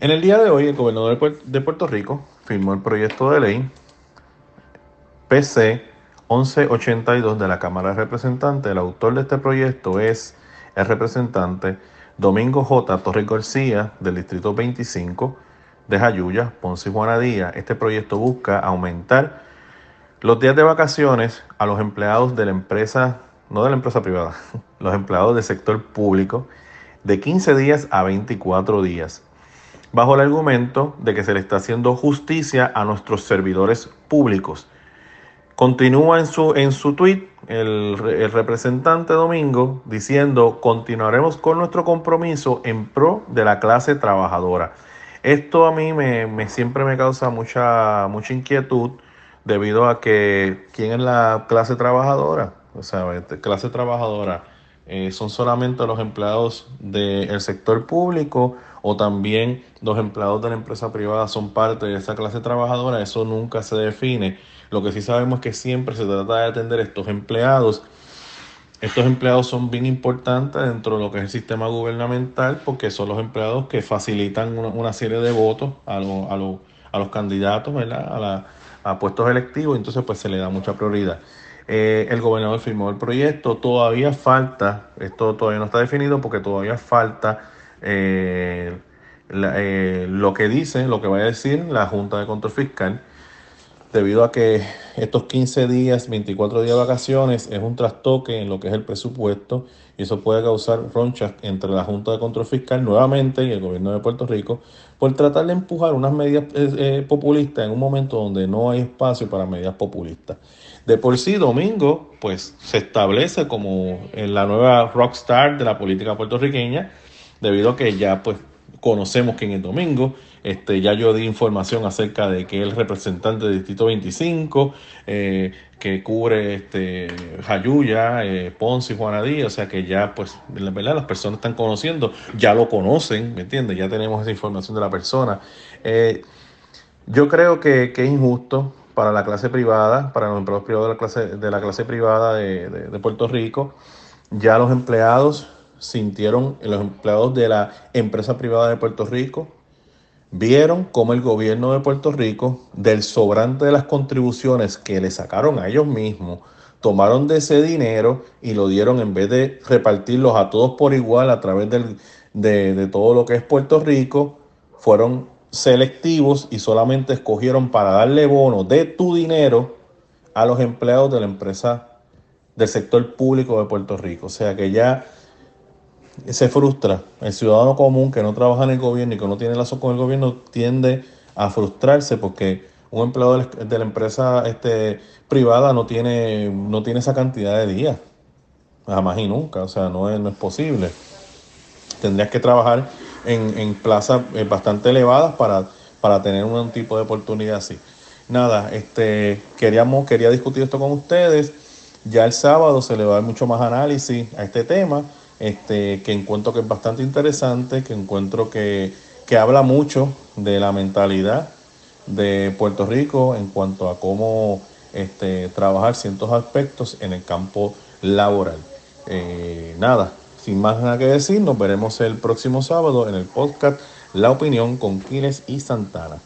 En el día de hoy, el gobernador de Puerto Rico firmó el proyecto de ley PC 1182 de la Cámara de Representantes. El autor de este proyecto es el representante Domingo J. Torres García del Distrito 25 de Jayuya, Ponce y Juanadía. Este proyecto busca aumentar los días de vacaciones a los empleados de la empresa, no de la empresa privada, los empleados del sector público, de 15 días a 24 días, bajo el argumento de que se le está haciendo justicia a nuestros servidores públicos. Continúa en su, en su tweet el, representante Domingo diciendo, continuaremos con nuestro compromiso en pro de la clase trabajadora. Esto a mí me, siempre me causa mucha, mucha inquietud debido a que quién es la clase trabajadora, o sea, este, clase trabajadora eh, son solamente los empleados del sector público o también los empleados de la empresa privada son parte de esa clase trabajadora, eso nunca se define. Lo que sí sabemos es que siempre se trata de atender a estos empleados estos empleados son bien importantes dentro de lo que es el sistema gubernamental porque son los empleados que facilitan una, serie de votos a, a, los candidatos ¿verdad? A, puestos electivos, entonces pues se le da mucha prioridad. Eh, el gobernador firmó el proyecto, todavía falta, esto todavía no está definido porque todavía falta eh, eh, lo que dice, lo que va a decir la Junta de Control Fiscal debido a que estos 15 días, 24 días de vacaciones es un trastoque en lo que es el presupuesto y eso puede causar ronchas entre la Junta de Control Fiscal nuevamente y el gobierno de Puerto Rico por tratar de empujar unas medidas eh, eh, populistas en un momento donde no hay espacio para medidas populistas. De por sí, Domingo, pues se establece como la nueva rockstar de la política puertorriqueña, debido a que ya pues conocemos quién es Domingo, este, ya yo di información acerca de que el representante del Distrito 25, eh, que cubre este, Jayuya, eh, Ponce y Juanadí, o sea que ya, pues, la verdad, las personas están conociendo, ya lo conocen, ¿me entiendes? Ya tenemos esa información de la persona. Eh, yo creo que, es injusto para la clase privada, para los empleados privados de la clase, de la clase privada de, de Puerto Rico. Ya los empleados sintieron, los empleados de la empresa privada de Puerto Rico, vieron cómo el gobierno de Puerto Rico, del sobrante de las contribuciones que le sacaron a ellos mismos, tomaron de ese dinero y lo dieron en vez de repartirlos a todos por igual a través de, todo lo que es Puerto Rico, fueron selectivos y solamente escogieron para darle bono de tu dinero a los empleados de la empresa del sector público de Puerto Rico. O sea que ya se frustra. El ciudadano común que no trabaja en el gobierno y que no tiene lazo con el gobierno tiende a frustrarse porque un empleado de la empresa este, privada no tiene, no tiene esa cantidad de días. Jamás y nunca. O sea, no es, no es posible. Tendrías que trabajar en, en plazas eh, bastante elevadas para, para tener un tipo de oportunidad así. Nada, este, queríamos, quería discutir esto con ustedes. Ya el sábado se le va a dar mucho más análisis a este tema este, que encuentro que es bastante interesante, que encuentro que, habla mucho de la mentalidad de Puerto Rico en cuanto a cómo este, trabajar ciertos aspectos en el campo laboral. Eh, nada, sin más nada que decir, nos veremos el próximo sábado en el podcast La Opinión con Quiles y Santana.